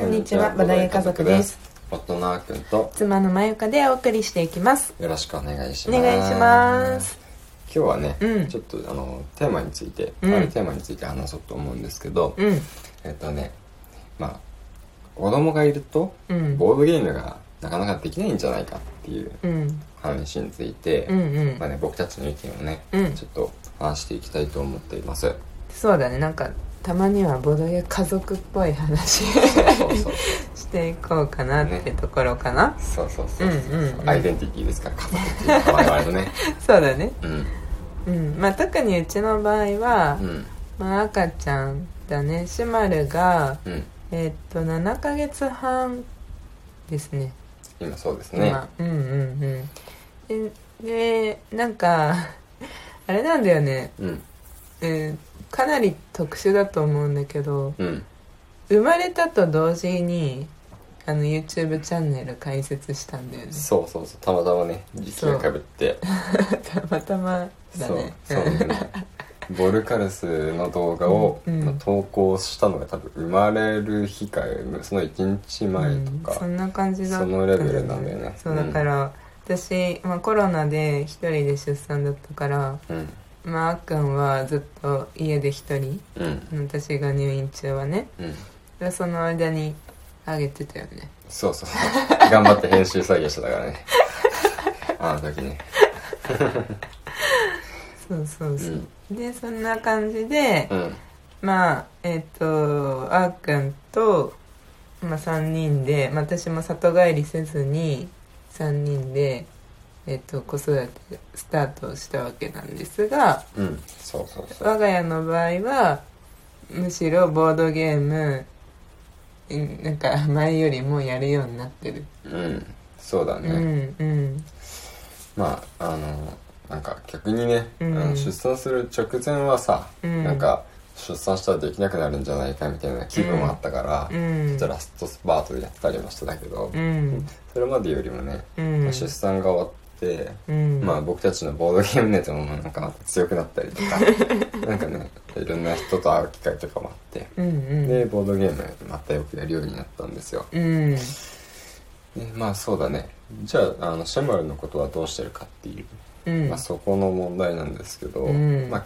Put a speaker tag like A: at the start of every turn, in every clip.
A: こんにちは、バダゲ家族です。
B: 夫のあーくんと
A: 妻のまゆかでお送りしていきます。
B: よろしくお願いし
A: お
B: ます。
A: 願いします。
B: 今日はね、
A: うん
B: ちょっとあのテーマについて、
A: うん
B: あるテーマについて話そうと思うんですけど、
A: うん、
B: えっとね、まあ子供がいると
A: うん、
B: ボードゲームがなかなかできないんじゃないかっていう
A: うん、
B: 話について、
A: うん、うん
B: まあね僕たちの意見をね、
A: うん
B: ちょっと話していきたいと思っています。
A: そうだね、なんか、たまにはボドゲ家族っぽい話していこうかなってところかな。
B: そうそうそうそうアイデンティティですか？ら家族っていうのは我々のね。
A: そうだね。
B: うん。
A: うん、まあ特にうちの場合は
B: う、ん。
A: まあ赤ちゃんだね、シマルが、
B: うん。
A: えーっと、7ヶ月半ですね。
B: 今そうですね。
A: 今。うんうんうん。ででなんかあれなんだよね、
B: うん。
A: えーかなり特殊だと思うんだけど
B: うん。
A: 生まれたと同時にあの YouTube チャンネル開設したんだよね。
B: そうそうそう。たまたまね時期がかぶって
A: たまたまだ
B: そう。
A: ね
B: そう。ねボルカルスの動画を、
A: うん。
B: まあ投稿したのが多分生まれる日かその1日前とか、
A: うん。そんな感じだった
B: そのレベルなんだよね。
A: そうだから、私、まあ、コロナで一人で出産だったから
B: うん
A: まああっくんはずっと家で一人。
B: うん。
A: 私が入院中はね。
B: うん。
A: でその間にあげてたよね。
B: そうそう。頑張って編集作業してたからね。あの時ね。
A: そうそうそう、でそんな感じで、
B: うん。
A: まあえっ、とあーくんと、まあ、3人で、まあ、私も里帰りせずに3人で、えっと子育てスタートしたわけなんですが
B: うんそうそうそう。
A: 我が家の場合はむしろボードゲームうんなんか前よりもやるようになってる、
B: うんそうだ
A: う
B: ね、
A: んうん。
B: まああのなんか逆にね、
A: うん。
B: あの出産する直前はさ、
A: うん。
B: なんか出産したらできなくなるんじゃないかみたいな気分もあったから、
A: うん。
B: ラストスパートでやってたりもしてたけど、
A: うん。
B: それまでよりもね、
A: うん。
B: まあ出産が終わって、
A: うん。
B: まあ僕たちのボードゲーム熱もなんか強くなったりとか なんかねいろんな人と会う機会とかもあって、
A: うんうん。
B: でボードゲームまたよくやるようになったんですよ。
A: うん。
B: でまあそうだね。じゃああのシェマルのことはどうしてるかっていう
A: うん。
B: まあ、そこの問題なんですけど、
A: うん。
B: まあ、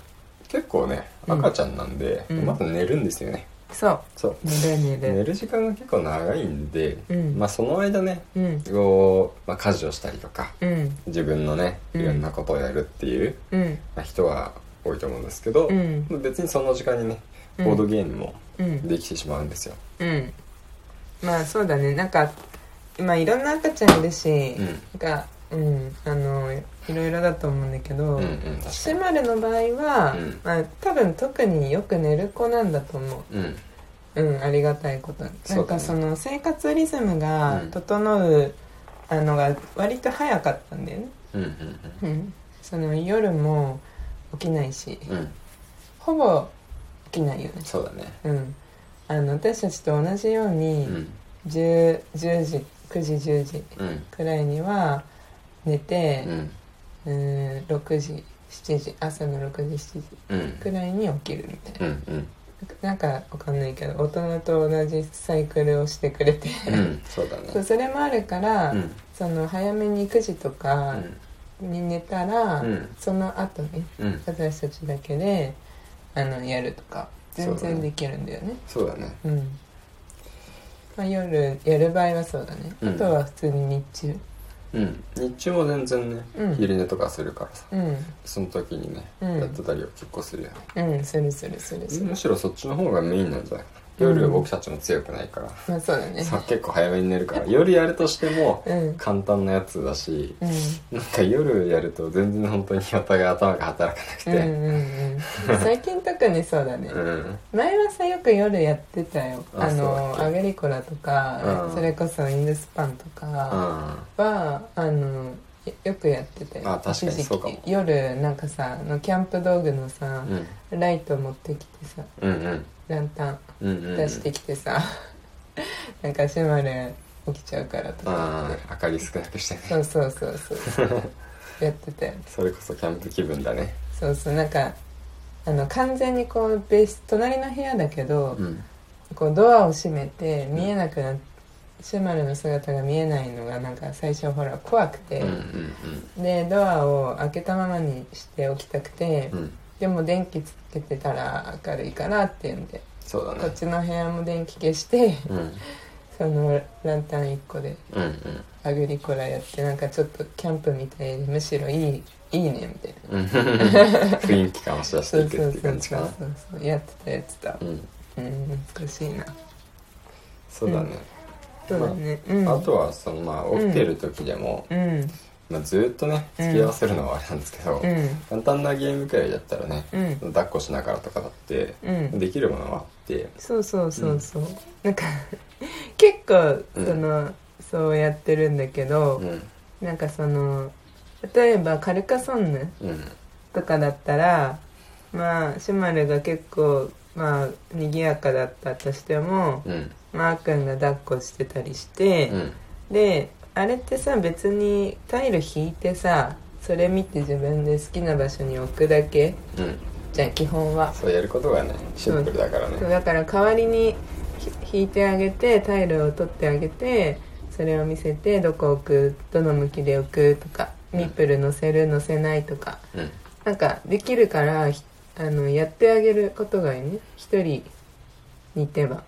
B: 結構ね
A: うん
B: 赤ちゃんなんで、
A: うん。
B: まだ寝るんですよね
A: そう。
B: そう。
A: 寝る寝る。
B: 寝る時間が結構長いんで、
A: うん。
B: まあ、その間ね
A: うん。
B: こう、まあ、家事をしたりとか
A: うん。
B: 自分のね
A: うん。
B: いろんなことをやるっていう、
A: うん。
B: まあ、人は多いと思うんですけど、
A: うん。
B: 別にその時間にね
A: うん。
B: ボードゲームも
A: うん。
B: できてしまうんですよ、
A: うん。まあそうだね。なんかまあいろんな赤ちゃんいるし、
B: うん。
A: なんかうんあのいろいろだと思うんだけど、
B: うん
A: シマルの場合は、
B: うん。
A: まあ、多分特によく寝る子なんだと思
B: う。ん。
A: ううんありがたいことなんかその生活リズムが
B: うん。
A: 整う、あのが割と早かったんだよね。
B: うんうん
A: うん。その夜も起きないし。
B: うん。うん
A: ほぼ起きないよね。
B: そうだね。
A: うん。あの私たちと同じよう
B: う
A: に、
B: ん。
A: 10 10時9時10時
B: うん。
A: くらいには寝て
B: う、ん。
A: うーん、6時7時朝の6時7時
B: うん。
A: くらいに起きるみたいな、
B: うんうん。
A: なんかわかんないけど大人と同じサイクルをしてくれて、
B: うんそうだね。
A: そうそれもあるから、
B: うん。
A: その早めに9時とかに寝たら、
B: うん。
A: その後に
B: うん。
A: 私たちだけであのやるとか全然できるんだよね。
B: そうだね。
A: うん、まあ、夜やる場合はそうだね、
B: うん。
A: あとは普通に日中
B: うん。日中も全然ね、
A: うん。
B: 昼寝とかするからさ。
A: うん。
B: その時にね、
A: うん。
B: やってたりは結構するよね
A: うんするするするする。
B: むしろそっちの方がメインなんじゃない？かな
A: うん。
B: 夜僕たちも強くないから、
A: まあそうだね。
B: さ結構早めに寝るから。夜やるとしても
A: うん。
B: 簡単なやつだし
A: うん。
B: なんか夜やると全然本当にお互い頭が働かなく
A: うんうん
B: て
A: うん。最近特にそうだね、
B: うん。
A: 前はさよく夜やってたよ。
B: あ
A: あのアグリコラとか、
B: うん。
A: それこそインドスパンとかは、あのよよくやってたよ。
B: あ確かにそうかも。
A: 夜なんかさあのキャンプ道具のさ
B: う、ん。
A: ライト持ってきてさ
B: うんうん
A: ランタン
B: うんうんうん。
A: 出してきてさ、なんかシマル起きちゃうからとか。
B: 明かり少なくしてね。
A: そうそうそうそう。やってたよ
B: それこそキャンプ気分だね。
A: そうそう。なんかあの完全にこうベース隣の部屋だけど、
B: うん。
A: こうドアを閉めて見えなくなっシュマルの姿が見えないのがなんか最初ほら怖くて、
B: うんうん
A: でドアを開けたままにしておきたくて、
B: うんうん
A: でも電気つけてたら明るいかなっていうんで、
B: そうだね。
A: こっちの部屋も電気消して
B: うん。
A: そのランタン1個で
B: うんうん。
A: アグリコラやってなんかちょっとキャンプみたいでむしろいいいいねみたいな。
B: うん。雰囲気感をし出していくっていう
A: そうそうそう
B: 感じ
A: そうそう。やってたやってた。
B: うん。
A: うん難しいな。
B: そうだね、
A: そうだね。うん。
B: あとはそのまあ起きてる時でも、
A: うん
B: まあ、ずーっとね付き合わせるのはあれなんですけど、
A: うん。
B: 簡単なゲームくらいだったらね、
A: うん。
B: 抱っこしながらとかだって、
A: うん。
B: できるものはあって。
A: そうそうそうそう、なんか 結構
B: うん。
A: その、そうやってるんだけど、
B: うん。
A: なんかその例えばカルカソンヌ
B: うん。
A: とかだったらまあシュマルが結構まあ賑やかだったとしても、
B: うん。
A: まああーくんが抱っこしてたりして、
B: うん。
A: であれってさ別にタイル引いてさそれ見て自分で好きな場所に置くだけ？
B: うん。
A: じゃん基本は。
B: そうやることがねシンプルだからね。
A: だから代わりにひ引いてあげてタイルを取ってあげてそれを見せてどこ置く？どの向きで置く？とかミップル乗せる？乗せない？とか。
B: うん。
A: なんかできるからひあのやってあげることがいいね。一人似てば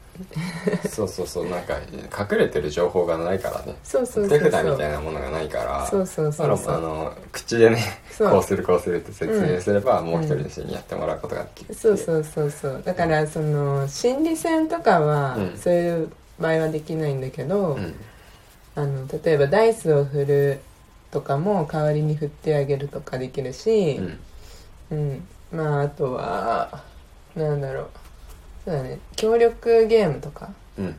B: そうそうそうなんか隠れてる情報がないからね。
A: そうそうそう
B: 手札みたいなものがないから。
A: そうそうそうそう。
B: あの口でねこうするこうするって説明すれば、もう一人の人にやってもらうことができる
A: そうそうそうそう。だからその心理戦とかは
B: うん。
A: そういう場合はできないんだけど、
B: うん。
A: あの例えばダイスを振るとかも代わりに振ってあげるとかできるし
B: う、ん。
A: うん。まああとはなんだろうそうだね。協力ゲームとか
B: うん。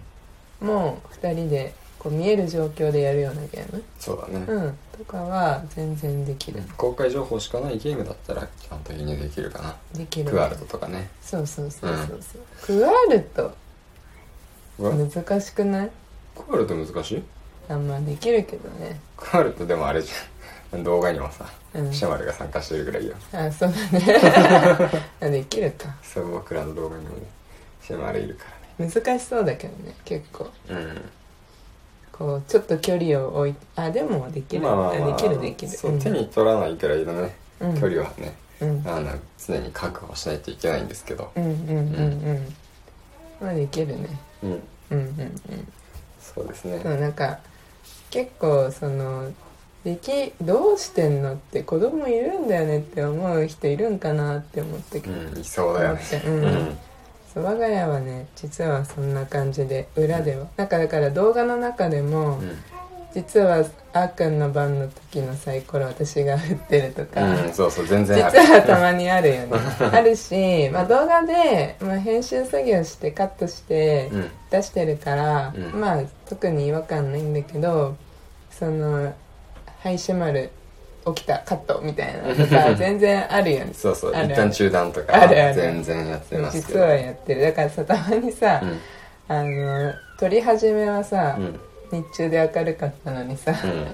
A: も2人でこう見える状況でやるようなゲーム、
B: そうだね、
A: うん、とかは全然できる、
B: 公開情報しかないゲームだったら基本的にできるかな。
A: できる。
B: クワルトとかね。
A: そうそうそうそうそう、クワルト
B: うわ？
A: 難しくない？
B: クワルト難しい？
A: あんまあできるけどね。
B: クワルトでもあれじゃん。動画にもさ、
A: うん。
B: シャマルが参加してるぐらいよ。
A: あそうだね。あできるか。
B: そう僕らの動画にも。ねシャマルいるか
A: 難しそうだけどね結構。
B: らね
A: こうちょっと距離を置いてあでもできる、
B: うんまあまあ、まあ、
A: できるできる。
B: そう、
A: ん。
B: 手に取らないくらいのね
A: うん。
B: 距離はね、
A: うん。
B: あの常に確保しないといけないんですけど。
A: うんうんうんうん。まあできるね。
B: うん。
A: うんうんうん。
B: そうですね。
A: そうなんか結構そのできどうしてんのって子供いるんだよねって思う人いるんかなって思って。けど、
B: うんいそうだよね。
A: 思って。うんそう我が家はね実はそんな感じで裏では。なん。かだから動画の中でも、
B: うん。
A: 実はあーくんの番の時のサイコロ私が振ってるとか、
B: うん、そうそう全然
A: 実はたまにあるよね。あるし、まあ、動画で、まあ、編集作業してカットして
B: うん。
A: 出してるから、
B: うん。
A: まあ特に違和感ないんだけどその「はい閉まる起きたカット」みたいなとか 全然あるよね
B: そうそう一旦中断とか全然やってますけ
A: 実
B: ど
A: はやってる。だからさたまにさ、
B: うん。
A: あの撮り始めはさ、
B: うん。
A: 日中で明るかったのにさ、
B: うん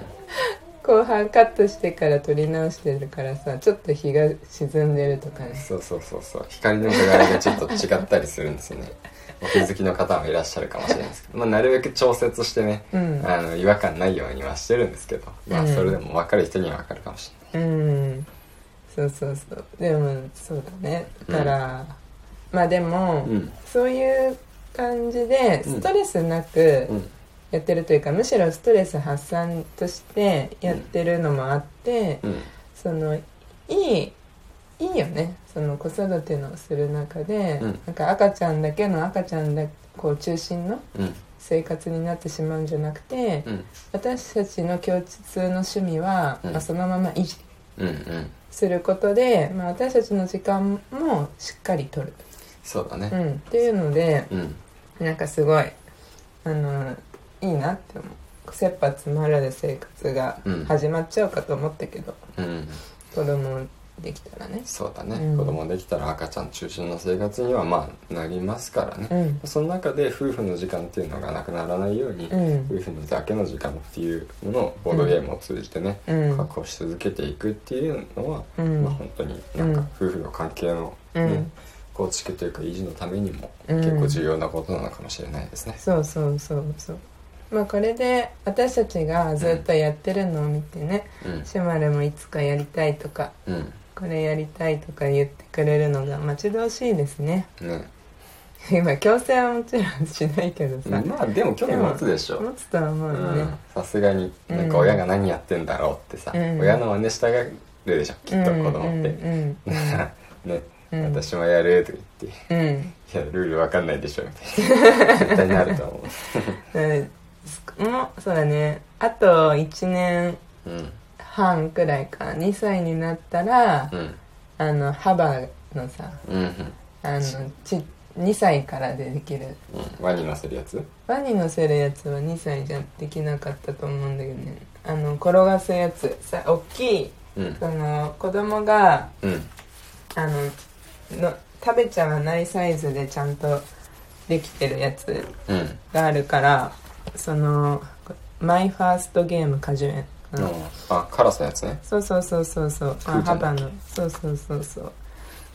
A: 後半カットしてから撮り直してるからさちょっと日が沈んでるとかね。
B: そうそうそうそう。光の具合がちょっと違ったりするんですよね。お気づきの方もいらっしゃるかもしれないですけど、まあ、なるべく調節してね、
A: うん。
B: あの違和感ないようにはしてるんですけど、まあ
A: うん。
B: それでも分かる人には分かるかもし
A: うん。そうそうそう。でもそうだね。だから、まあでも、
B: うん。
A: そういう感じで
B: うん。
A: ストレスなく
B: れない、うん
A: やってるというか、むしろストレス発散としてやってるのもあって、
B: うん。
A: そのいいいいよね。その子育てのする中で、
B: うん。
A: なんか赤ちゃんだけの赤ちゃんだこう中心の
B: うん。
A: 生活になってしまうんじゃなくて、
B: うん。
A: 私たちの共通の趣味は、
B: うん。
A: まあ、そのまま維持することで、まあ、私たちの時間もしっかりとる、
B: そうだね。
A: うん、っていうので
B: うん。
A: なんかすごいあのいいなって思う。切羽詰まる生活が
B: うん。
A: 始まっちゃうかと思ったけど、
B: うん。
A: 子供できたらね。
B: そうだね、
A: うん。
B: 子供できたら赤ちゃん中心の生活にはまあなりますからね、
A: うん。
B: その中で夫婦の時間っていうのがなくならないように、
A: うん。
B: 夫婦のだけの時間っていうものをボードゲームを通じてね、
A: うん。
B: 確保し続けていくっていうのは、
A: うん。
B: まあ本当になんか夫婦の関係の、ね
A: うん。
B: 構築というか維持のためにも
A: うん。
B: 結構重要なことなのかもしれないですね。
A: そうそうそうそうまあこれで私たちがずっとやってるのを見てね、
B: うん。
A: シュマルもいつかやりたいとか
B: うん。
A: これやりたいとか言ってくれるのが待ち遠しいですね。
B: ね。
A: 今強制はもちろんしないけどさ、
B: まあでも興味持つでしょ。
A: 持つとは思うよね、
B: うん。さすがになんか
A: うん
B: 親が何やってんだろうってさ、
A: うん。
B: 親の真似したがるでしょきっと子供って、
A: うんうんうん
B: 私もやるとか言って
A: うん。うん
B: いやルールわかんないでしょみたいな。絶対なると思
A: うんもうそうだね。あと1年
B: ううん
A: 半くらいか。2歳になったら、
B: うん
A: あの幅のさ
B: うん。うん
A: あのち2歳からでできる。
B: うん。輪に乗せるやつ？
A: 輪に乗せるやつは2歳じゃできなかったと思うんだけどね。あの転がすやつ。さ大きい。
B: うん。
A: その子供が
B: うん
A: あのの食べちゃわないサイズでちゃんとできてるやつ
B: うん。
A: があるからそのマイファーストゲーム果樹園。の
B: あカラスのやつね。
A: そうそうそうそうそう。
B: クーちゃんだっけ
A: 幅の。そうそうそうそう。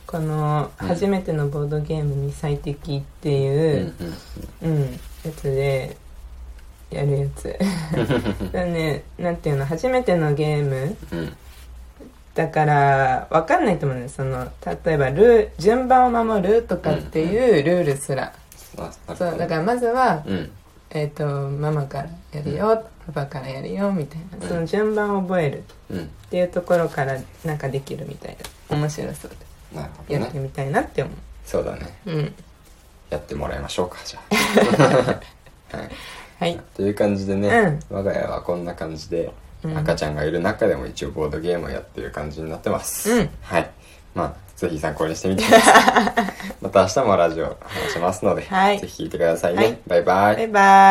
A: この
B: うん。
A: 初めてのボードゲームに最適って
B: うん
A: いう
B: う、ん。
A: うんやつでやるやつ。だねなんていうの初めてのゲーム
B: うん。
A: だから分かんないと思うねその例えばルー順番を守るとかっていうルールすら、そうだからまずは、
B: うん
A: えっとママからやるよ、パパからやるよみたいなその順番を覚える
B: うん
A: っていうところからなんかできるみたいな面白そう
B: なるほど
A: でやって
B: ね
A: みたいなって思
B: そうだね。
A: ううん。
B: やってもらいましょうかじゃあ。はい。
A: はい。
B: という感じでね、
A: うん。
B: 我が家はこんな感じで、
A: うん。
B: 赤ちゃんがいる中でも一応ボードゲームをやってる感じになってます、
A: うん。
B: はい。まあぜひ参考にしてみてください。また明日もラジオ話しますので、
A: はい。
B: ぜひ聞いてくださいね、
A: はい。
B: バイバイ。
A: バイバイ